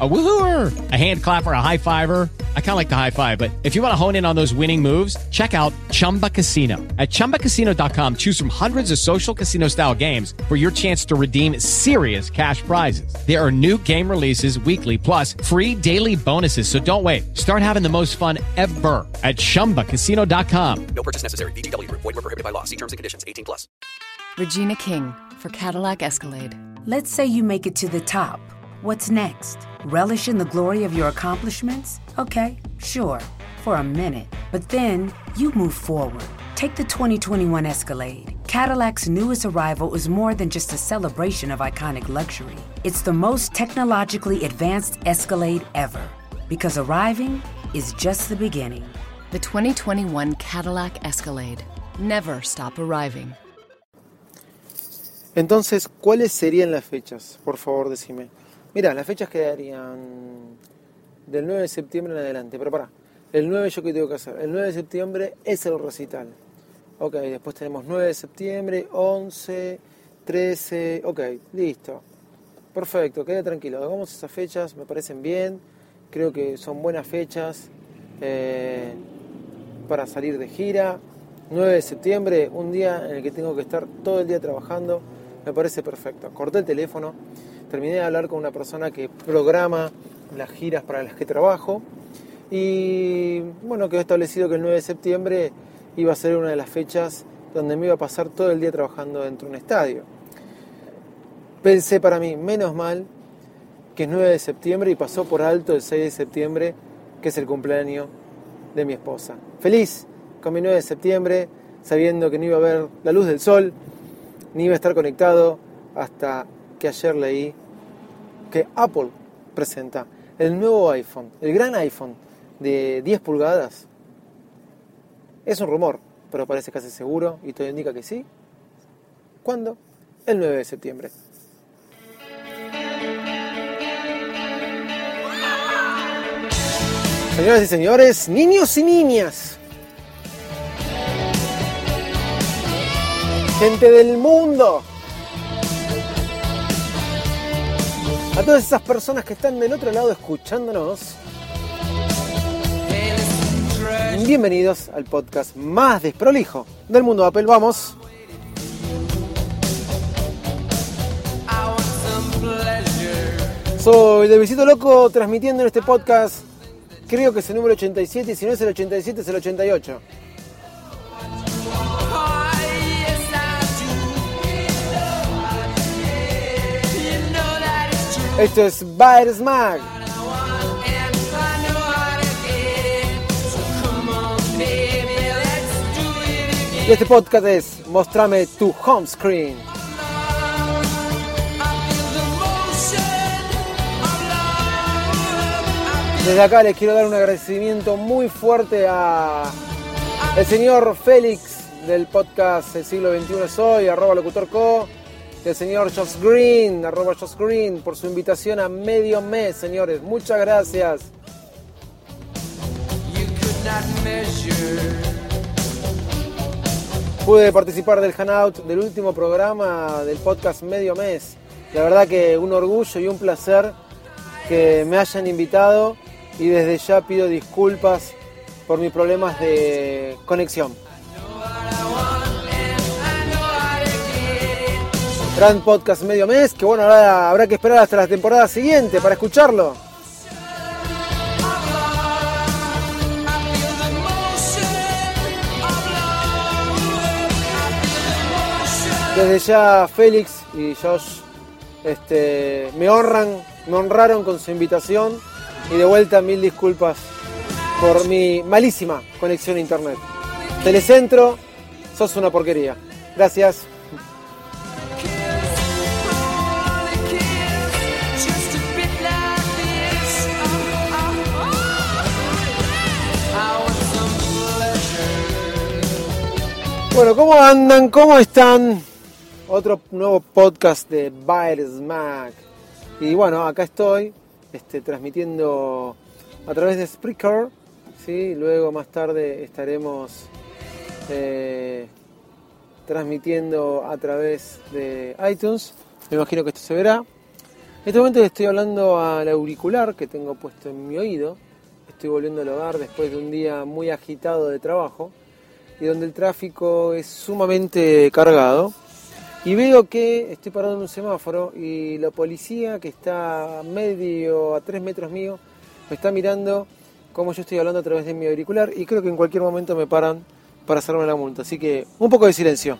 A woohooer, a hand clapper, a high fiver. I kind of like the high five, but if you want to hone in on those winning moves, check out Chumba Casino. At ChumbaCasino.com, choose from hundreds of social casino style games for your chance to redeem serious cash prizes. There are new game releases weekly, plus free daily bonuses. So don't wait. Start having the most fun ever at ChumbaCasino.com. No purchase necessary. VGW. Void were prohibited by law. See terms and conditions. 18 plus. Regina King for Cadillac Escalade. Let's say you make it to the top. What's next? Relish in the glory of your accomplishments? Okay, sure, for a minute. But then you move forward. Take the 2021 Escalade. Cadillac's newest arrival is more than just a celebration of iconic luxury. It's the most technologically advanced Escalade ever. Because arriving is just the beginning. The 2021 Cadillac Escalade. Never stop arriving. Entonces, ¿cuáles serían las fechas? Por favor, decime. Mira, las fechas quedarían del 9 de septiembre en adelante, pero pará, el 9 yo qué tengo que hacer, el 9 de septiembre es el recital. Ok, después tenemos 9 de septiembre, 11, 13, ok, listo. Perfecto, queda tranquilo, hagamos esas fechas, me parecen bien, creo que son buenas fechas eh, para salir de gira. 9 de septiembre, un día en el que tengo que estar todo el día trabajando, me parece perfecto. Corté el teléfono, terminé de hablar con una persona que programa las giras para las que trabajo y bueno, quedó establecido que el 9 de septiembre iba a ser una de las fechas donde me iba a pasar todo el día trabajando dentro de un estadio. Pensé para mí, menos mal que es 9 de septiembre y pasó por alto el 6 de septiembre, que es el cumpleaños de mi esposa. Feliz con mi 9 de septiembre, sabiendo que no iba a ver la luz del sol, ni iba a estar conectado hasta que ayer leí que Apple presenta el nuevo iPhone, el gran iPhone de 10 pulgadas. Es un rumor, pero parece casi seguro y todo indica que sí. ¿Cuándo? El 9 de septiembre. Señoras y señores, niños y niñas, gente del mundo, a todas esas personas que están del otro lado escuchándonos, bienvenidos al podcast más desprolijo del mundo Apple. Vamos. Soy de Visito Loco transmitiendo en este podcast, creo que es el número 87 y si no es el 87 es el 88. Esto es Bayer Mag. Y este podcast es Mostrame tu home screen. Desde acá les quiero dar un agradecimiento muy fuerte a el señor Félix del podcast El siglo XXI Soy, arroba locutorco, del señor Josh Green, arroba Josh Green, por su invitación a medio mes, señores. Muchas gracias. Pude participar del Hanout del último programa del podcast Medio Mes. La verdad que un orgullo y un placer que me hayan invitado y desde ya pido disculpas por mis problemas de conexión. Gran podcast medio mes, que bueno, ahora habrá que esperar hasta la temporada siguiente para escucharlo. Desde ya Félix y Josh este, me honran, me honraron con su invitación y de vuelta mil disculpas por mi malísima conexión a internet. Telecentro, sos una porquería. Gracias. Bueno, ¿cómo andan? ¿Cómo están? Otro nuevo podcast de Bayer. Y bueno, acá estoy este, transmitiendo a través de Spreaker. ¿sí? Luego más tarde estaremos eh, transmitiendo a través de iTunes. Me imagino que esto se verá. En este momento estoy hablando al auricular que tengo puesto en mi oído. Estoy volviendo al hogar después de un día muy agitado de trabajo y donde el tráfico es sumamente cargado. Y veo que estoy parado en un semáforo y la policía que está medio, a tres metros mío, me está mirando como yo estoy hablando a través de mi auricular y creo que en cualquier momento me paran para hacerme la multa. Así que un poco de silencio.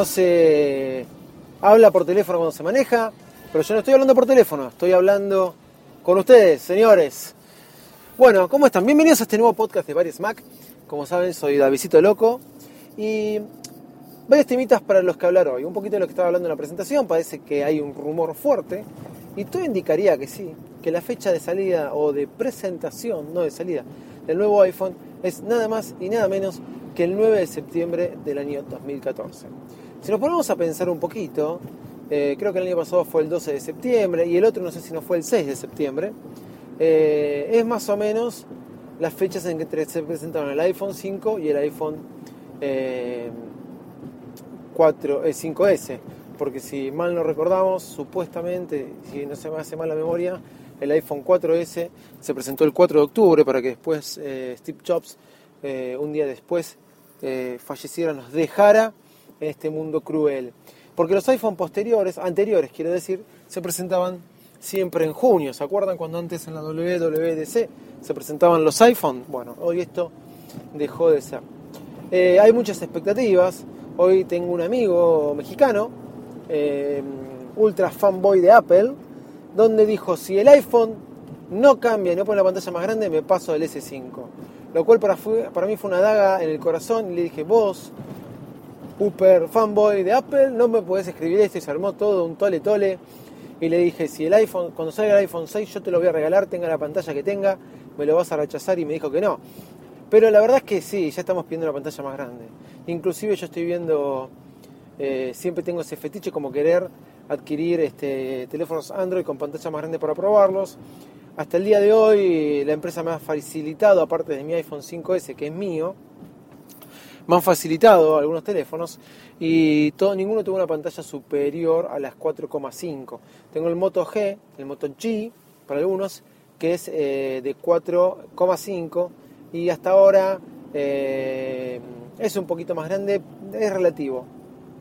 No se habla por teléfono cuando se maneja, pero yo no estoy hablando por teléfono, estoy hablando con ustedes, señores. Bueno, ¿cómo están? Bienvenidos a este nuevo podcast de Varios Mac. Como saben, soy Davidito Loco y varios temitas para los que hablar hoy. Un poquito de lo que estaba hablando en la presentación, parece que hay un rumor fuerte y todo indicaría que sí, que la fecha de salida o de presentación, no de salida, del nuevo iPhone es nada más y nada menos que el 9 de septiembre del año 2014. Si nos ponemos a pensar un poquito, eh, creo que el año pasado fue el 12 de septiembre y el otro no sé si no fue el 6 de septiembre, eh, es más o menos las fechas en que se presentaron el iPhone 5 y el iPhone 4, 5S. Porque si mal no recordamos, supuestamente, si no se me hace mal la memoria, el iPhone 4S se presentó el 4 de octubre para que después eh, Steve Jobs, un día después, falleciera, nos dejara en este mundo cruel. Porque los iPhone posteriores, anteriores quiero decir, se presentaban siempre en junio. ¿Se acuerdan cuando antes en la WWDC se presentaban los iPhone? Bueno, hoy esto dejó de ser. Eh, hay muchas expectativas. Hoy tengo un amigo mexicano, eh, ultra fanboy de Apple, donde dijo, si el iPhone no cambia y no pone la pantalla más grande, me paso del S5. Lo cual para, para mí fue una daga en el corazón y le dije, vos super fanboy de Apple, no me podés escribir esto y se armó todo un tole tole. Y le dije, si el iPhone, cuando salga el iPhone 6 yo te lo voy a regalar, tenga la pantalla que tenga, me lo vas a rechazar y me dijo que no. Pero la verdad es que sí, ya estamos pidiendo una pantalla más grande. Inclusive yo estoy viendo, eh, siempre tengo ese fetiche como querer adquirir este, teléfonos Android con pantalla más grande para probarlos. Hasta el día de hoy la empresa me ha facilitado, aparte de mi iPhone 5S que es mío, me han facilitado algunos teléfonos y todo, ninguno tuvo una pantalla superior a las 4,5. Tengo el Moto G, el Moto G para algunos, que es eh, de 4,5 y hasta ahora eh, es un poquito más grande, es relativo.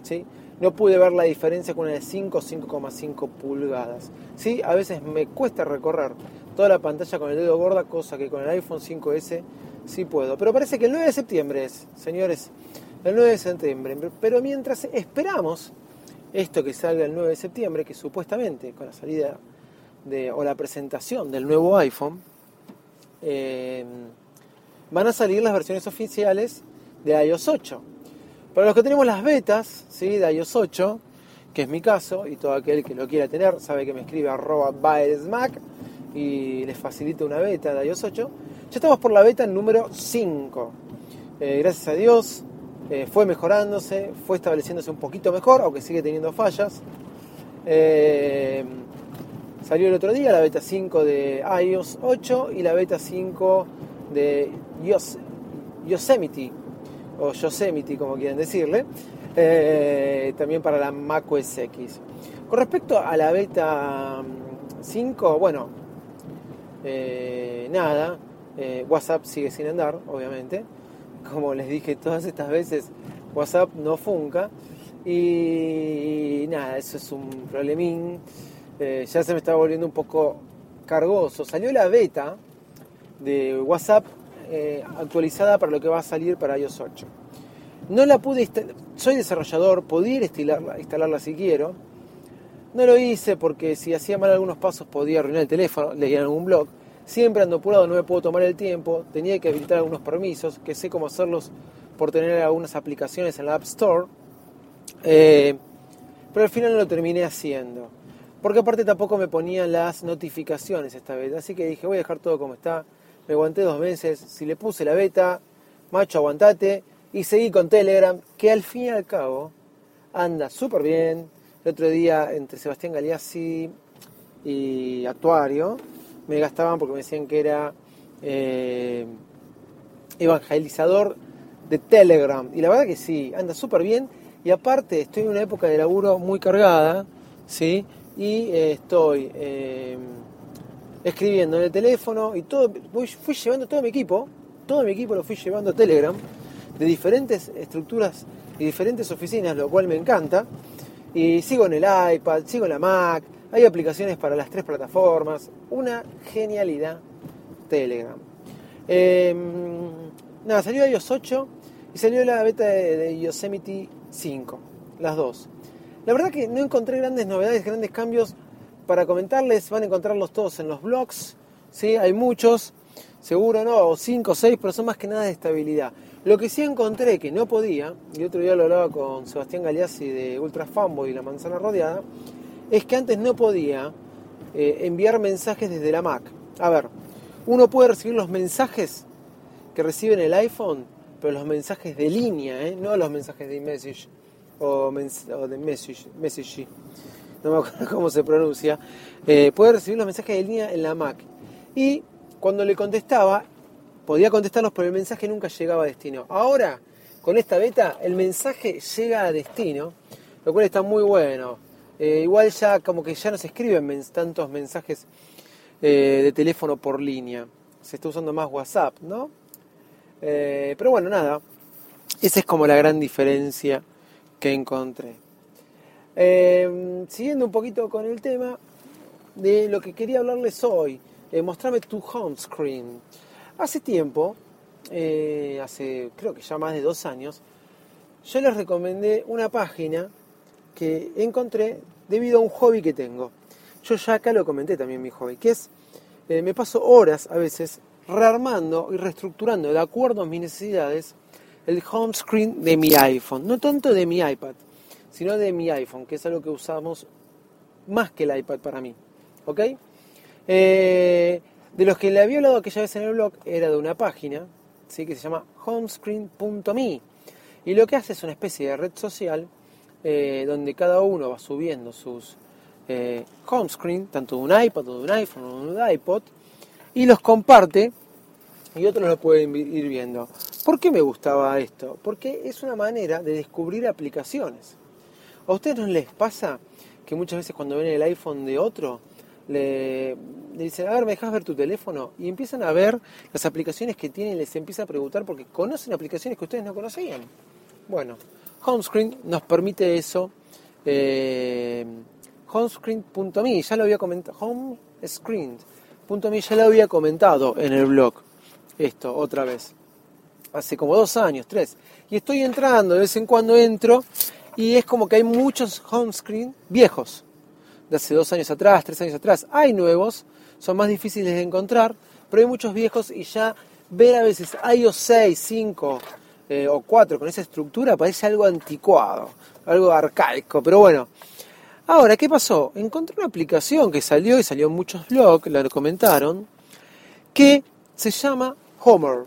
¿sí? No pude ver la diferencia con una de 5 o 5,5 pulgadas. ¿sí? A veces me cuesta recorrer toda la pantalla con el dedo gorda, cosa que con el iPhone 5S sí puedo. Pero parece que el 9 de septiembre es, señores, el 9 de septiembre. Pero mientras esperamos esto que salga el 9 de septiembre, que supuestamente con la salida de, o la presentación del nuevo iPhone, eh, van a salir las versiones oficiales de iOS 8. Para los que tenemos las betas ¿sí? de iOS 8, que es mi caso, y todo aquel que lo quiera tener sabe que me escribe arroba y les facilito una beta de iOS 8, ya estamos por la beta número 5. Eh, gracias a Dios, eh, fue mejorándose, fue estableciéndose un poquito mejor, aunque sigue teniendo fallas. Eh, salió el otro día la beta 5 de iOS 8 y la beta 5 de Yos- Yosemite, o Yosemite como quieran decirle, también para la Mac OS X. Con respecto a la beta mm, 5, bueno, nada, eh, WhatsApp sigue sin andar, obviamente. Como les dije todas estas veces, WhatsApp no funca. Y nada, eso es un problemín. Eh, ya se me estaba volviendo un poco cargoso. Salió la beta de WhatsApp eh, actualizada para lo que va a salir para iOS 8. No la pude instalar, soy desarrollador, podía instalarla, instalarla si quiero. No lo hice porque si hacía mal algunos pasos podía arruinar el teléfono, leía algún blog. Siempre ando apurado, no me puedo tomar el tiempo, tenía que habilitar algunos permisos, que sé cómo hacerlos por tener algunas aplicaciones en la App Store. Eh, pero al final no lo terminé haciendo. Porque aparte tampoco me ponían las notificaciones esta vez. Así que dije, voy a dejar todo como está. Me aguanté dos meses. Si le puse la beta, macho, aguantate. Y seguí con Telegram, que al fin y al cabo anda súper bien. El otro día entre Sebastián Galeazzi y Actuario me gastaban porque me decían que era eh, evangelizador de Telegram. Y la verdad que sí, anda súper bien. Y aparte estoy en una época de laburo muy cargada, ¿sí? Y eh, estoy eh, escribiendo en el teléfono y todo, fui llevando todo mi equipo, todo mi equipo lo fui llevando a Telegram, de diferentes estructuras y diferentes oficinas, lo cual me encanta. Y sigo en el iPad, sigo en la Mac, hay aplicaciones para las tres plataformas, una genialidad Telegram. Eh, nada, salió iOS 8 y salió la beta de, de Yosemite 5, las dos. La verdad que no encontré grandes novedades, grandes cambios para comentarles, van a encontrarlos todos en los blogs, ¿sí? hay muchos, seguro no, o 5 o 6, pero son más que nada de estabilidad. Lo que sí encontré que no podía, y otro día lo hablaba con Sebastián Galeazzi de Ultra Fanboy y La Manzana Rodeada, es que antes no podía eh, enviar mensajes desde la Mac. A ver, uno puede recibir los mensajes que recibe en el iPhone, pero los mensajes de línea, ¿eh? no los mensajes de mens- o de message, message, no me acuerdo cómo se pronuncia, eh, puede recibir los mensajes de línea en la Mac. Y cuando le contestaba, podía contestarlos, pero el mensaje nunca llegaba a destino. Ahora, con esta beta, el mensaje llega a destino, lo cual está muy bueno. Eh, igual ya como que ya no se escriben tantos mensajes eh, de teléfono por línea. Se está usando más WhatsApp, ¿no? Eh, pero bueno, nada. Esa es como la gran diferencia que encontré. Siguiendo un poquito con el tema de lo que quería hablarles hoy, mostrarme tu home screen. Hace tiempo, hace creo que ya más de dos años, yo les recomendé una página que encontré debido a un hobby que tengo. Yo ya acá lo comenté también mi hobby, que es, eh, me paso horas a veces rearmando y reestructurando de acuerdo a mis necesidades el home screen de mi iPhone. No tanto de mi iPad, sino de mi iPhone, que es algo que usamos más que el iPad para mí. ¿Ok? Eh, de los que le había hablado aquella vez en el blog era de una página ¿sí? que se llama homescreen.me y lo que hace es una especie de red social eh, donde cada uno va subiendo sus eh, home screen, tanto de un iPad o de un iPhone o de un iPod, y los comparte y otros lo pueden ir viendo. ¿Por qué me gustaba esto? Porque es una manera de descubrir aplicaciones. ¿A ustedes no les pasa que muchas veces cuando ven el iPhone de otro, le, le dicen, a ver, ¿me dejas ver tu teléfono? Y empiezan a ver las aplicaciones que tienen y les empieza a preguntar porque conocen aplicaciones que ustedes no conocían. Bueno, Homescreen nos permite eso. Eh, homescreen.me, ya lo había comentado. Homescreen.me, ya lo había comentado en el blog. Esto, otra vez. Hace como dos años, tres. Y estoy entrando, de vez en cuando entro, y es como que hay muchos homescreen viejos. De hace dos años atrás, tres años atrás. Hay nuevos, son más difíciles de encontrar, pero hay muchos viejos y ya ver a veces iOS 6, 5 eh, o 4 con esa estructura parece algo anticuado, algo arcaico, pero bueno. Ahora, ¿qué pasó? Encontré una aplicación que salió y salió en muchos blogs, la comentaron, que se llama Homer.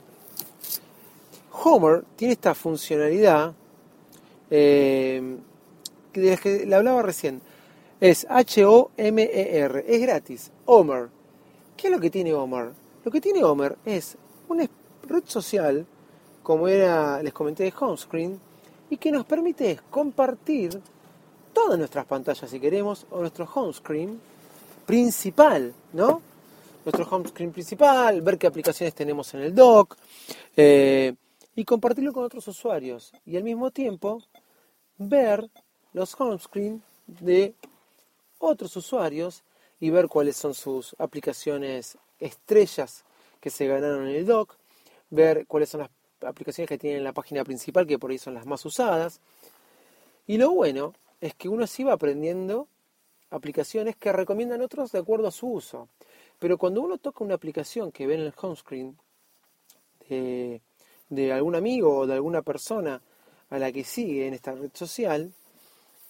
Homer tiene esta funcionalidad eh, de la que le hablaba recién. Es H-O-M-E-R, es gratis. Homer. ¿Qué es lo que tiene Homer? Lo que tiene Homer es una red social, como era, les comenté de Homescreen, y que nos permite compartir todas nuestras pantallas si queremos, o nuestro home screen principal, ¿no? Nuestro home screen principal, ver qué aplicaciones tenemos en el dock, eh, y compartirlo con otros usuarios. Y al mismo tiempo, ver los home screen de otros usuarios y ver cuáles son sus aplicaciones estrellas que se ganaron en el dock, ver cuáles son las aplicaciones que tienen en la página principal, que por ahí son las más usadas. Y lo bueno es que uno sí va aprendiendo aplicaciones que recomiendan otros de acuerdo a su uso. Pero cuando uno toca una aplicación que ve en el home screen de, de algún amigo o de alguna persona a la que sigue en esta red social,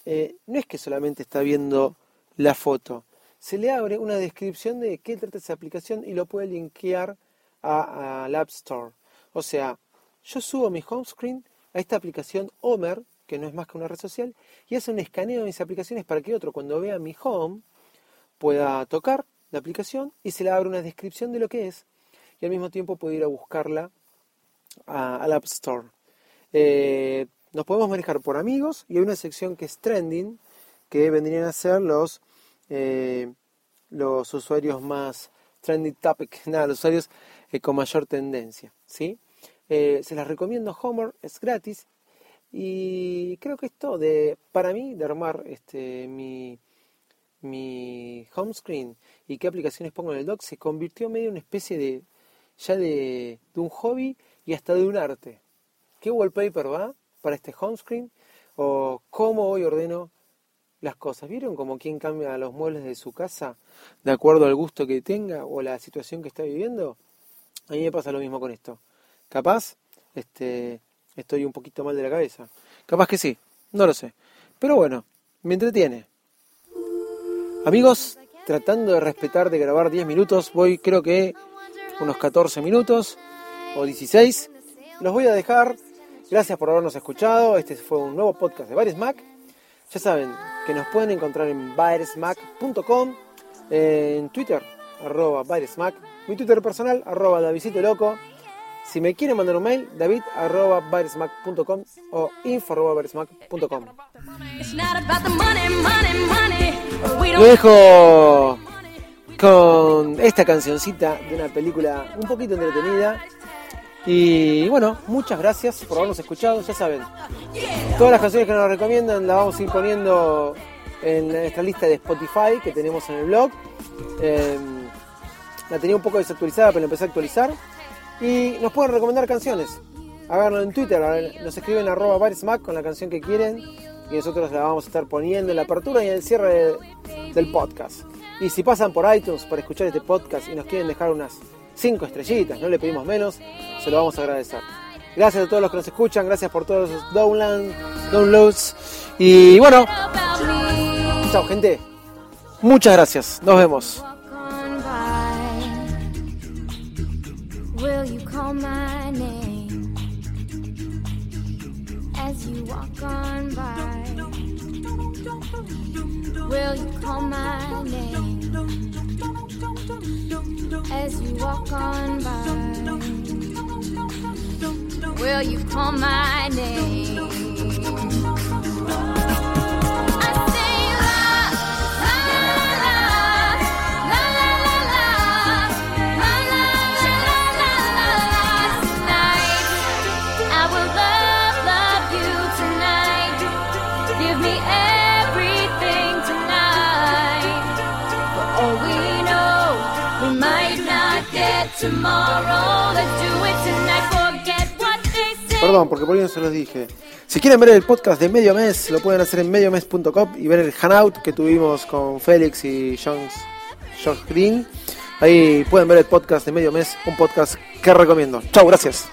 eh, no es que solamente está viendo la foto, se le abre una descripción de qué trata esa aplicación y lo puede linkear al App Store. O sea, yo subo mi home screen a esta aplicación Homer, que no es más que una red social, y hace un escaneo de mis aplicaciones para que otro cuando vea mi home pueda tocar la aplicación y se le abre una descripción de lo que es y al mismo tiempo puede ir a buscarla al App Store. Eh, nos podemos manejar por amigos y hay una sección que es trending que vendrían a ser los, eh, los usuarios más trending topic, nada, los usuarios eh, con mayor tendencia. ¿sí? Se las recomiendo, Homer, es gratis y creo que esto de, para mí, de armar este, mi, mi home screen y qué aplicaciones pongo en el dock, se convirtió medio en una especie de, ya de, de un hobby y hasta de un arte. ¿Qué wallpaper va para este home screen? ¿O cómo hoy ordeno las cosas? ¿Vieron como quien cambia los muebles de su casa de acuerdo al gusto que tenga o la situación que está viviendo? A mí me pasa lo mismo con esto. Capaz, este, estoy un poquito mal de la cabeza. Capaz que sí, no lo sé. Pero bueno, me entretiene. Amigos, tratando de respetar de grabar 10 minutos, voy creo que unos 14 minutos o 16. Los voy a dejar. Gracias por habernos escuchado. Este fue un nuevo podcast de Baires Mac. Ya saben que nos pueden encontrar en bairesmac.com, en Twitter, arroba bairesmac, mi Twitter personal, arroba Davidito Loco. Si me quieren mandar un mail, david arroba o info arroba Lo dejo con esta cancioncita de una película un poquito entretenida. Y bueno, muchas gracias por habernos escuchado. Ya saben, todas las canciones que nos recomiendan las vamos a ir poniendo en nuestra lista de Spotify que tenemos en el blog. Em, la tenía un poco desactualizada, pero la empecé a actualizar. Y nos pueden recomendar canciones. Háganlo en Twitter, nos escriben arroba baresmac con la canción que quieren y nosotros la vamos a estar poniendo en la apertura y en el cierre del podcast. Y si pasan por iTunes para escuchar este podcast y nos quieren dejar unas 5 estrellitas, no le pedimos menos, se lo vamos a agradecer. Gracias a todos los que nos escuchan, gracias por todos los downloads. Y bueno, chao gente. Muchas gracias. Nos vemos. Will you call my name as you walk on by? Will you call my name? Perdón, porque por ahí no se los dije. Si quieren ver el podcast de Medio Mes, lo pueden hacer en mediomés.com y ver el hangout que tuvimos con Félix y Jones, Josh Green. Ahí pueden ver el podcast de Medio Mes, un podcast que recomiendo. Chao, gracias.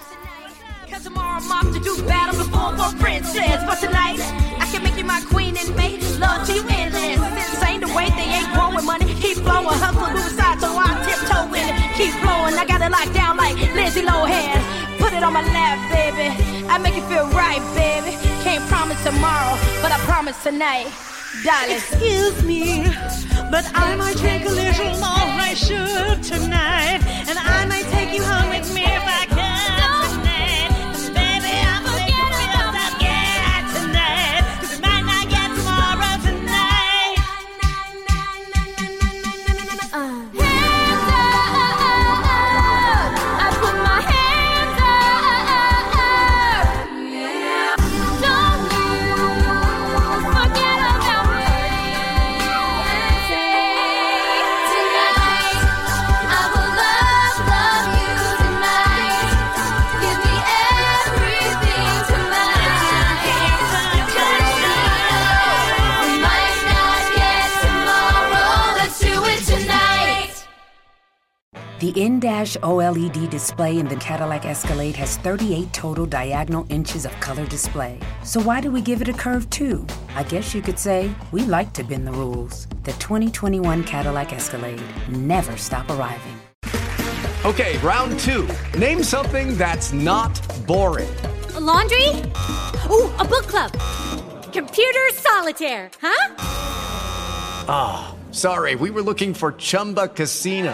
keep flowing. I got it locked down like Lohan. Put it on my lap, baby. I make you feel right, baby. Can't promise tomorrow, but I promise tonight. Darling. Excuse me, but I might take a little more I should tonight, and I might take you home with me if I can The in-dash OLED display in the Cadillac Escalade has 38 total diagonal inches of color display. So why do we give it a curve too? I guess you could say we like to bend the rules. The 2021 Cadillac Escalade. Never stop arriving. Okay, round two. Name something that's not boring. laundry? Ooh, a book club. Computer solitaire, huh? Ah, sorry, we were looking for Chumba Casino.